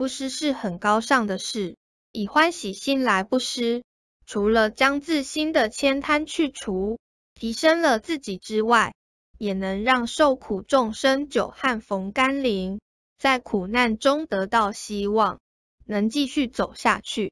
布施是很高尚的事，以欢喜心来布施，除了将自心的悭贪去除，提升了自己之外，也能让受苦众生久旱逢甘霖，在苦难中得到希望，能继续走下去。